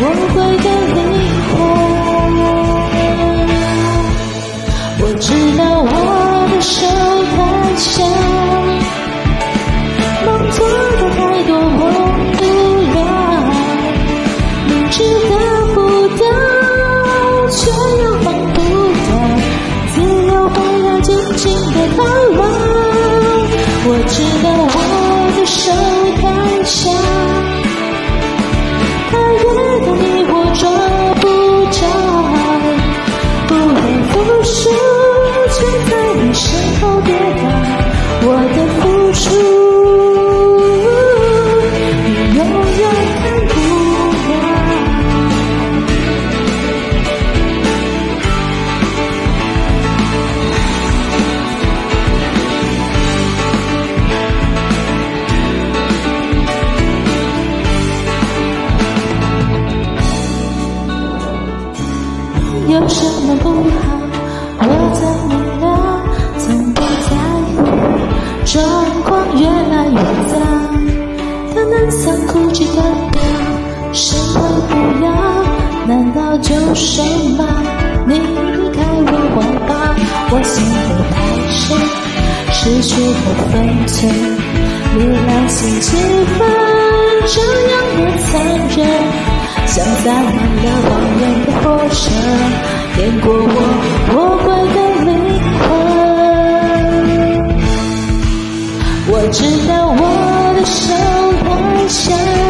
魔鬼的灵魂，我知道我的手太小，梦做的太多忘不了，明知得不到，却又放不掉，自由快要静静的。为什么你离开我吧？我陷得太深，失去了分寸。你冷心几分，这样的残忍，像载满了谎言的火车，骗过我魔鬼的灵魂。我知道我的手太小。